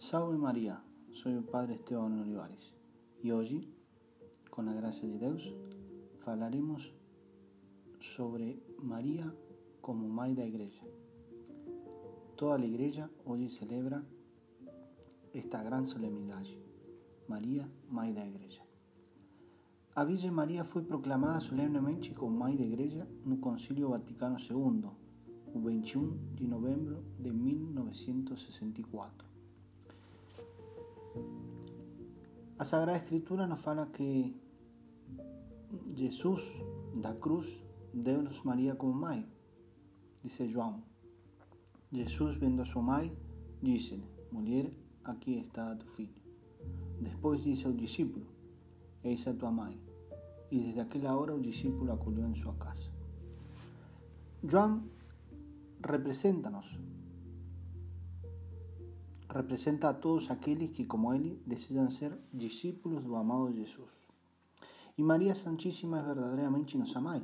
Salve Maria, sou o Padre Esteban Olivares e hoje, com a graça de Deus, falaremos sobre Maria como Mãe da Igreja. Toda a Igreja hoje celebra esta grande solenidade, Maria, Mãe da Igreja. A Virgem Maria foi proclamada solenemente como Mãe da Igreja no Concílio Vaticano II, o 21 de novembro de 1964. A Sagrada Escritura nos fala que Jesus da cruz deu-nos Maria como mãe, disse João. Jesus, vendo a sua mãe, disse-lhe: Mulher, aqui está tu filho. Depois disse ao discípulo: Eis a tua mãe. E desde aquela hora o discípulo acolheu em sua casa. João representa-nos. Representa a todos aqueles que, como ele, desejam ser discípulos do amado Jesus. E Maria Santíssima é verdadeiramente nossa mãe.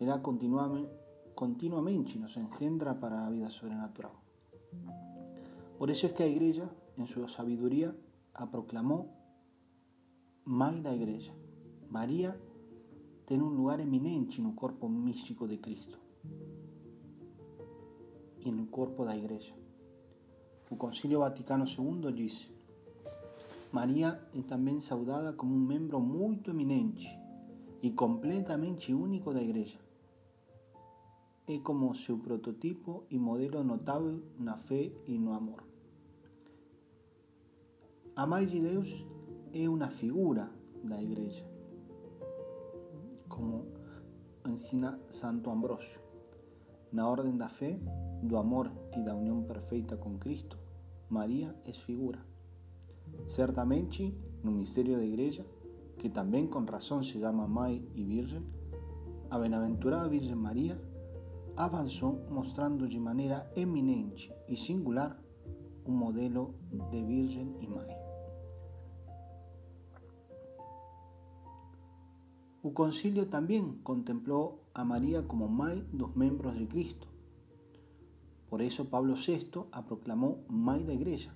Ela continuamente, nos engendra para a vida sobrenatural. Por isso é que a Igreja, em sua sabedoria, a proclamou Mãe da Igreja. Maria tem um lugar eminente no corpo místico de Cristo e no corpo da Igreja. O Concílio Vaticano II diz: Maria é também saudada como um membro muito eminente e completamente único da Igreja. É como seu prototipo e modelo notável na fé e no amor. A Mãe de Deus é uma figura da Igreja, como ensina Santo Ambrósio. Na ordem da fé, do amor e da união perfeita com Cristo, Maria é figura. Certamente, no mistério da Igreja, que também com razão se chama Mãe e Virgem, a bem-aventurada Virgem Maria avançou mostrando de maneira eminente e singular um modelo de Virgem e Mãe. O concílio também contemplou a como mãe dos membros de Cristo. Por isso Pablo VI a proclamou mãe da Igreja.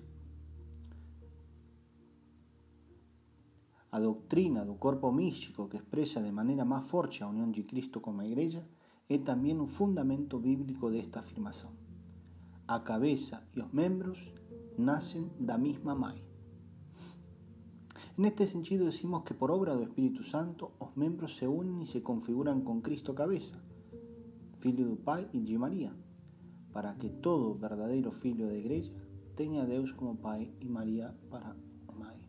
A doutrina do corpo místico que expressa de maneira mais forte a união de Cristo com a Igreja é também o fundamento bíblico desta afirmação. A cabeça e os membros nascem da mesma mãe. En este sentido decimos que por obra del Espíritu Santo los miembros se unen y se configuran con Cristo cabeza, Filho do Pai y de María, para que todo verdadero filho de igreja tenga a Deus como Pai y María para Mãe.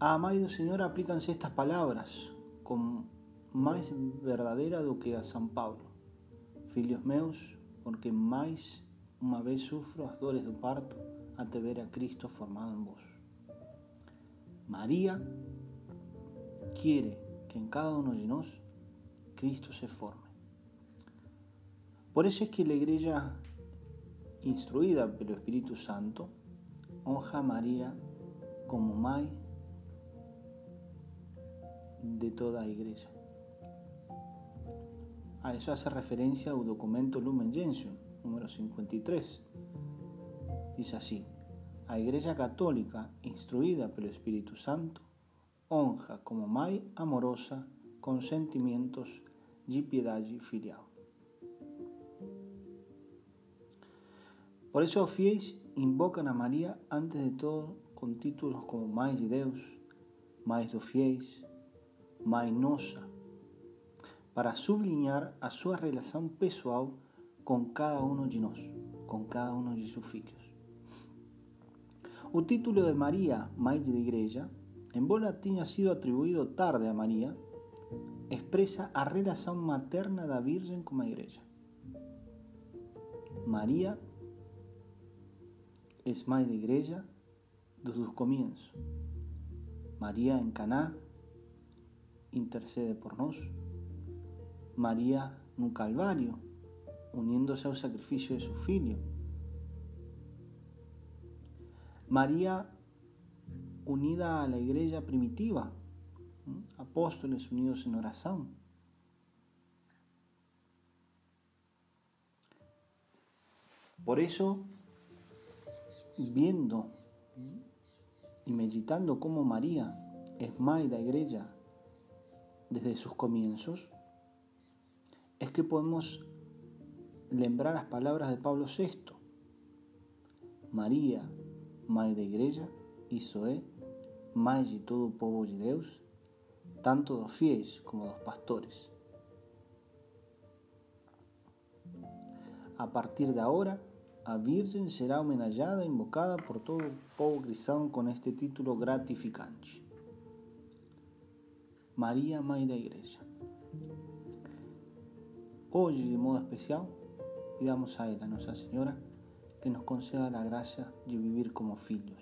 A Mãe do Senhor estas palabras con más verdadera do que a San Pablo. Filhos meus, porque mais uma vez sufro as dores do parto, ante ver a Cristo formado en vos. María quiere que en cada uno de nosotros Cristo se forme. Por eso es que la iglesia, instruida por el Espíritu Santo, honra a María como Mãe de toda la iglesia. A eso hace referencia al documento Lumen Gentium, número 53, Dice así, a Igreja Católica, instruída pelo Espíritu Santo, honra como mãe amorosa com sentimentos de piedade filial. Por isso os fiéis invocam a Maria antes de todo com títulos como Mãe de Deus, Mãe dos Fiéis, Mãe Nossa, para sublinhar a sua relação pessoal com cada um de nós, com cada um de seus filhos. O título de María, Mãe de Igreja, embora tenha sido atribuído tarde a María, expresa a materna da Virgem com a Igreja. María é Mãe de Igreja desde os comienzos. María en Caná intercede por nós. María no Calvário, uniéndose ao sacrifício de seu filho María unida a la iglesia primitiva, apóstoles unidos en oración. Por eso viendo y meditando cómo María es madre da iglesia desde sus comienzos, es que podemos lembrar las palabras de Pablo VI. María, mãe da igreja, isso é, mais de todo o povo de Deus, tanto dos fiéis como dos pastores. A partir de ahora, a Virgen será homenajeada e invocada por todo o povo cristão com este título gratificante. Maria, Mãe da Igreja. Hoje, de modo especial, pidamos a ela, Nossa Senhora, que nos conceda a graça de viver como filhos